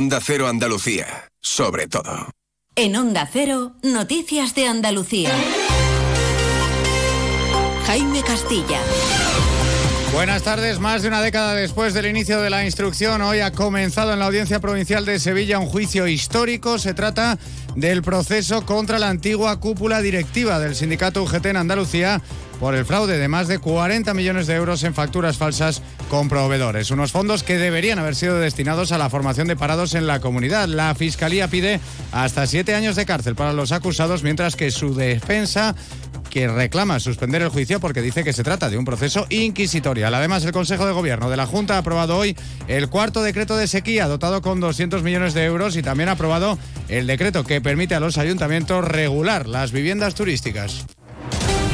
Onda Cero Andalucía, sobre todo. En Onda Cero, Noticias de Andalucía. Jaime Castilla. Buenas tardes. Más de una década después del inicio de la instrucción, hoy ha comenzado en la Audiencia Provincial de Sevilla un juicio histórico. Se trata del proceso contra la antigua cúpula directiva del sindicato UGT en Andalucía por el fraude de más de 40 millones de euros en facturas falsas con proveedores. Unos fondos que deberían haber sido destinados a la formación de parados en la comunidad. La Fiscalía pide hasta siete años de cárcel para los acusados, mientras que su defensa que reclama suspender el juicio porque dice que se trata de un proceso inquisitorial. Además, el Consejo de Gobierno de la Junta ha aprobado hoy el cuarto decreto de sequía, dotado con 200 millones de euros, y también ha aprobado el decreto que permite a los ayuntamientos regular las viviendas turísticas.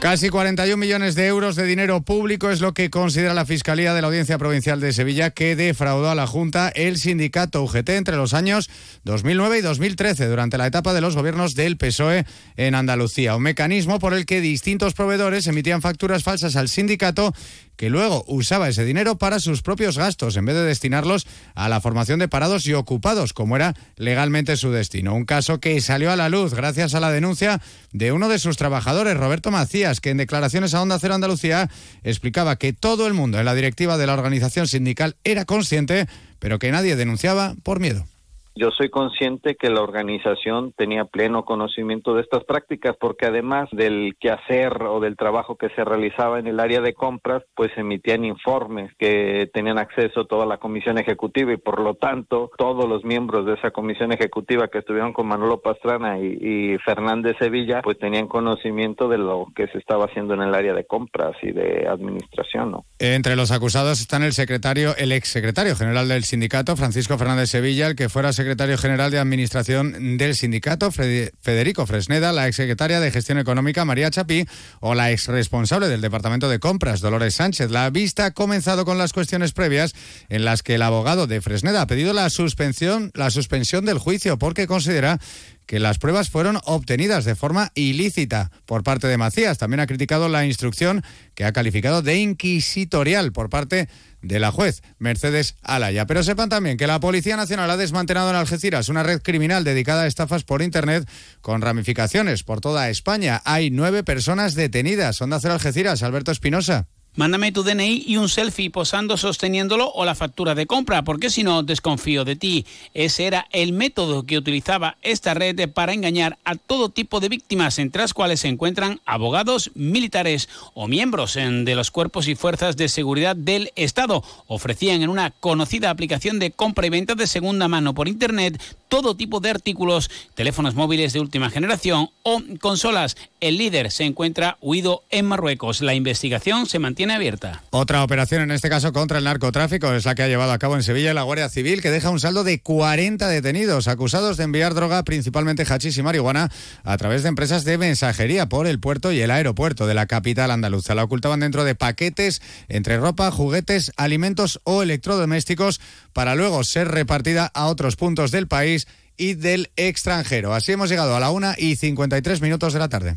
Casi 41 millones de euros de dinero público es lo que considera la Fiscalía de la Audiencia Provincial de Sevilla que defraudó a la Junta el sindicato UGT entre los años 2009 y 2013 durante la etapa de los gobiernos del PSOE en Andalucía. Un mecanismo por el que distintos proveedores emitían facturas falsas al sindicato que luego usaba ese dinero para sus propios gastos en vez de destinarlos a la formación de parados y ocupados, como era legalmente su destino. Un caso que salió a la luz gracias a la denuncia de uno de sus trabajadores, Roberto Macías, que en declaraciones a Onda Cero Andalucía explicaba que todo el mundo en la directiva de la organización sindical era consciente, pero que nadie denunciaba por miedo. Yo soy consciente que la organización tenía pleno conocimiento de estas prácticas porque además del quehacer o del trabajo que se realizaba en el área de compras, pues emitían informes que tenían acceso toda la comisión ejecutiva y por lo tanto todos los miembros de esa comisión ejecutiva que estuvieron con Manolo Pastrana y, Fernández Sevilla, pues tenían conocimiento de lo que se estaba haciendo en el área de compras y de administración. ¿no? Entre los acusados están el secretario, el ex secretario general del sindicato, Francisco Fernández Sevilla, el que fuera secretario general de Administración del sindicato, Federico Fresneda, la exsecretaria de Gestión Económica, María Chapí, o la ex responsable del Departamento de Compras, Dolores Sánchez. La vista ha comenzado con las cuestiones previas en las que el abogado de Fresneda ha pedido la suspensión, la suspensión del juicio porque considera que las pruebas fueron obtenidas de forma ilícita por parte de Macías. También ha criticado la instrucción que ha calificado de inquisitorial por parte de la juez Mercedes Alaya. Pero sepan también que la Policía Nacional ha desmantelado en Algeciras una red criminal dedicada a estafas por Internet con ramificaciones por toda España. Hay nueve personas detenidas. Onda Cero Algeciras, Alberto Espinosa. Mándame tu DNI y un selfie posando sosteniéndolo o la factura de compra, porque si no desconfío de ti. Ese era el método que utilizaba esta red para engañar a todo tipo de víctimas, entre las cuales se encuentran abogados, militares o miembros de los cuerpos y fuerzas de seguridad del Estado. Ofrecían en una conocida aplicación de compra y venta de segunda mano por Internet todo tipo de artículos, teléfonos móviles de última generación o consolas. El líder se encuentra huido en Marruecos. La investigación se mantiene abierta. Otra operación, en este caso contra el narcotráfico, es la que ha llevado a cabo en Sevilla la Guardia Civil, que deja un saldo de 40 detenidos acusados de enviar droga, principalmente hachís y marihuana, a través de empresas de mensajería por el puerto y el aeropuerto de la capital andaluza. La ocultaban dentro de paquetes entre ropa, juguetes, alimentos o electrodomésticos para luego ser repartida a otros puntos del país y del extranjero. Así hemos llegado a la una y 53 minutos de la tarde.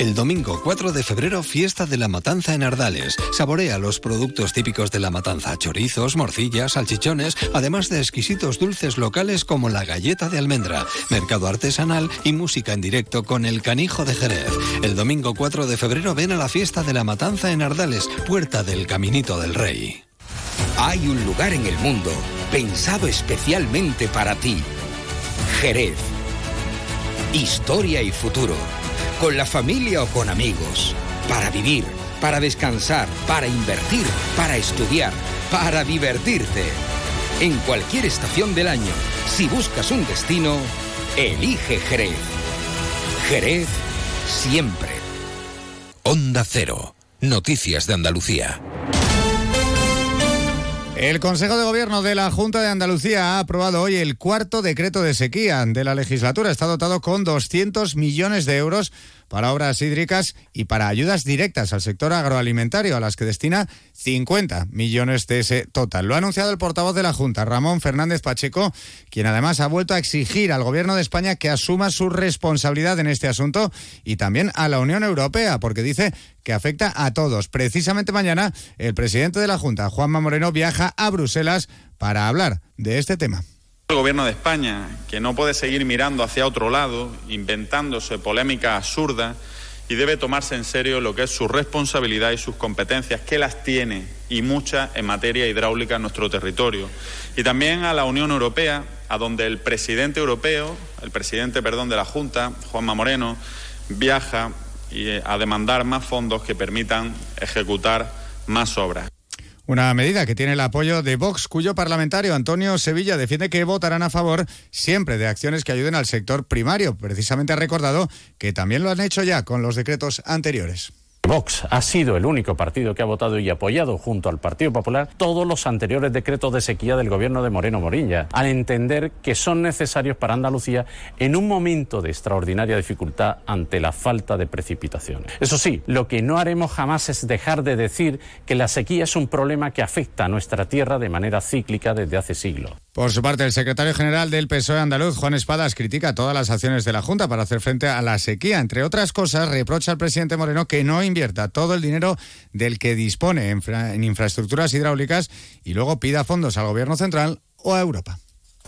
El domingo 4 de febrero, fiesta de la matanza en Ardales. Saborea los productos típicos de la matanza, chorizos, morcillas, salchichones, además de exquisitos dulces locales como la galleta de almendra, mercado artesanal y música en directo con el canijo de Jerez. El domingo 4 de febrero ven a la fiesta de la matanza en Ardales, puerta del Caminito del Rey. Hay un lugar en el mundo pensado especialmente para ti. Jerez. Historia y futuro con la familia o con amigos, para vivir, para descansar, para invertir, para estudiar, para divertirte. En cualquier estación del año, si buscas un destino, elige Jerez. Jerez siempre. Onda Cero. Noticias de Andalucía. El Consejo de Gobierno de la Junta de Andalucía ha aprobado hoy el cuarto decreto de sequía de la legislatura. Está dotado con 200 millones de euros para obras hídricas y para ayudas directas al sector agroalimentario, a las que destina 50 millones de ese total. Lo ha anunciado el portavoz de la Junta, Ramón Fernández Pacheco, quien además ha vuelto a exigir al Gobierno de España que asuma su responsabilidad en este asunto y también a la Unión Europea, porque dice que afecta a todos. Precisamente mañana el presidente de la Junta, Juanma Moreno, viaja a Bruselas para hablar de este tema. El gobierno de España, que no puede seguir mirando hacia otro lado, inventándose polémicas absurdas, y debe tomarse en serio lo que es su responsabilidad y sus competencias, que las tiene y muchas en materia hidráulica en nuestro territorio. Y también a la Unión Europea, a donde el presidente europeo, el presidente, perdón, de la Junta, Juanma Moreno, viaja a demandar más fondos que permitan ejecutar más obras. Una medida que tiene el apoyo de Vox, cuyo parlamentario Antonio Sevilla defiende que votarán a favor siempre de acciones que ayuden al sector primario. Precisamente ha recordado que también lo han hecho ya con los decretos anteriores. Vox ha sido el único partido que ha votado y apoyado junto al Partido Popular todos los anteriores decretos de sequía del gobierno de Moreno Morilla, al entender que son necesarios para Andalucía en un momento de extraordinaria dificultad ante la falta de precipitaciones. Eso sí, lo que no haremos jamás es dejar de decir que la sequía es un problema que afecta a nuestra tierra de manera cíclica desde hace siglos. Por su parte, el secretario general del PSOE andaluz, Juan Espadas, critica todas las acciones de la Junta para hacer frente a la sequía. Entre otras cosas, reprocha al presidente Moreno que no invierta todo el dinero del que dispone en, infraestructuras hidráulicas y luego pida fondos al gobierno central o a Europa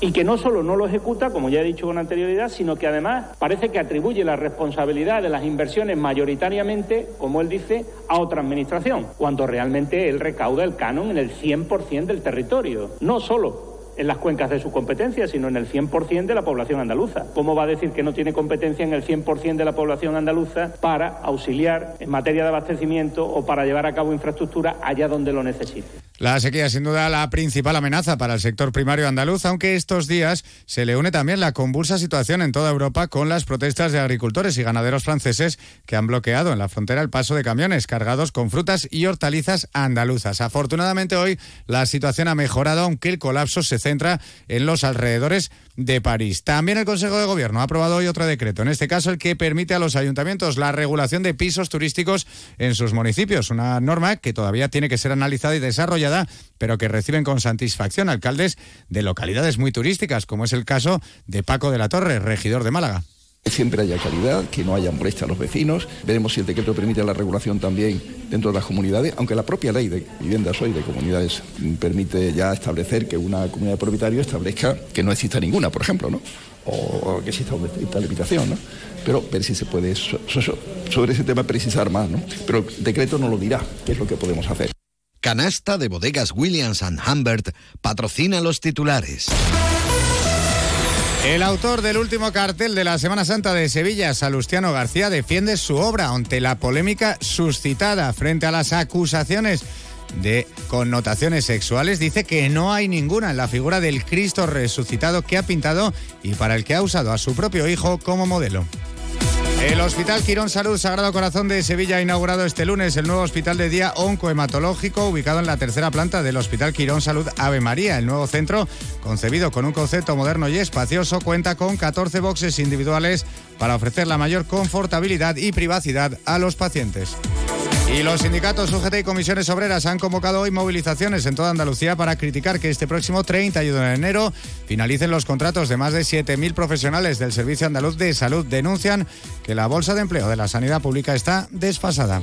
y que no solo no lo ejecuta, como ya he dicho con anterioridad, sino que además parece que atribuye la responsabilidad de las inversiones mayoritariamente, como él dice, a otra administración, cuando realmente él recauda el canon en el 100% del territorio, no solo en las cuencas de su competencia, sino en el 100% de la población andaluza. ¿Cómo va a decir que no tiene competencia en el 100% de la población andaluza para auxiliar en materia de abastecimiento o para llevar a cabo infraestructura allá donde lo necesite? La sequía sin duda la principal amenaza para el sector primario andaluz, aunque estos días se le une también la convulsa situación en toda Europa con las protestas de agricultores y ganaderos franceses que han bloqueado en la frontera el paso de camiones cargados con frutas y hortalizas andaluzas. Afortunadamente hoy la situación ha mejorado, aunque el colapso se centra en los alrededores de París. También el Consejo de Gobierno ha aprobado hoy otro decreto, en este caso el que permite a los ayuntamientos la regulación de pisos turísticos en sus municipios, una norma que todavía tiene que ser analizada y desarrollada, pero que reciben con satisfacción alcaldes de localidades muy turísticas, como es el caso de Paco de la Torre, regidor de Málaga siempre haya calidad, que no haya molestia a los vecinos. Veremos si el decreto permite la regulación también dentro de las comunidades, aunque la propia ley de viviendas hoy de comunidades permite ya establecer que una comunidad de propietarios establezca que no exista ninguna, por ejemplo, ¿no? o que exista una limitación, ¿no? Pero ver si se puede sobre ese tema precisar más, ¿no? Pero el decreto no lo dirá, qué es lo que podemos hacer. Canasta de bodegas Williams ⁇ Humbert patrocina los titulares. El autor del último cartel de la Semana Santa de Sevilla, Salustiano García, defiende su obra ante la polémica suscitada frente a las acusaciones de connotaciones sexuales. Dice que no hay ninguna en la figura del Cristo resucitado que ha pintado y para el que ha usado a su propio hijo como modelo. El Hospital Quirón Salud Sagrado Corazón de Sevilla ha inaugurado este lunes el nuevo hospital de día oncohematológico ubicado en la tercera planta del Hospital Quirón Salud Ave María. El nuevo centro, concebido con un concepto moderno y espacioso, cuenta con 14 boxes individuales para ofrecer la mayor confortabilidad y privacidad a los pacientes. Y los sindicatos UGT y comisiones obreras han convocado hoy movilizaciones en toda Andalucía para criticar que este próximo 31 de enero finalicen los contratos de más de 7.000 profesionales del Servicio Andaluz de Salud. Denuncian que la bolsa de empleo de la sanidad pública está desfasada.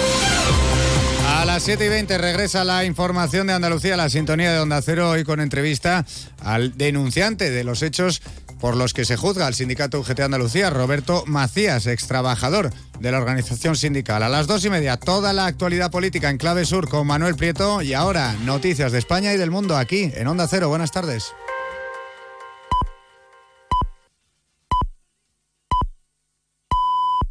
Las 7 y 20 regresa la información de Andalucía, la sintonía de Onda Cero, hoy con entrevista al denunciante de los hechos por los que se juzga al sindicato UGT Andalucía, Roberto Macías, ex trabajador de la organización sindical. A las dos y media, toda la actualidad política en clave sur con Manuel Prieto y ahora noticias de España y del mundo aquí en Onda Cero. Buenas tardes.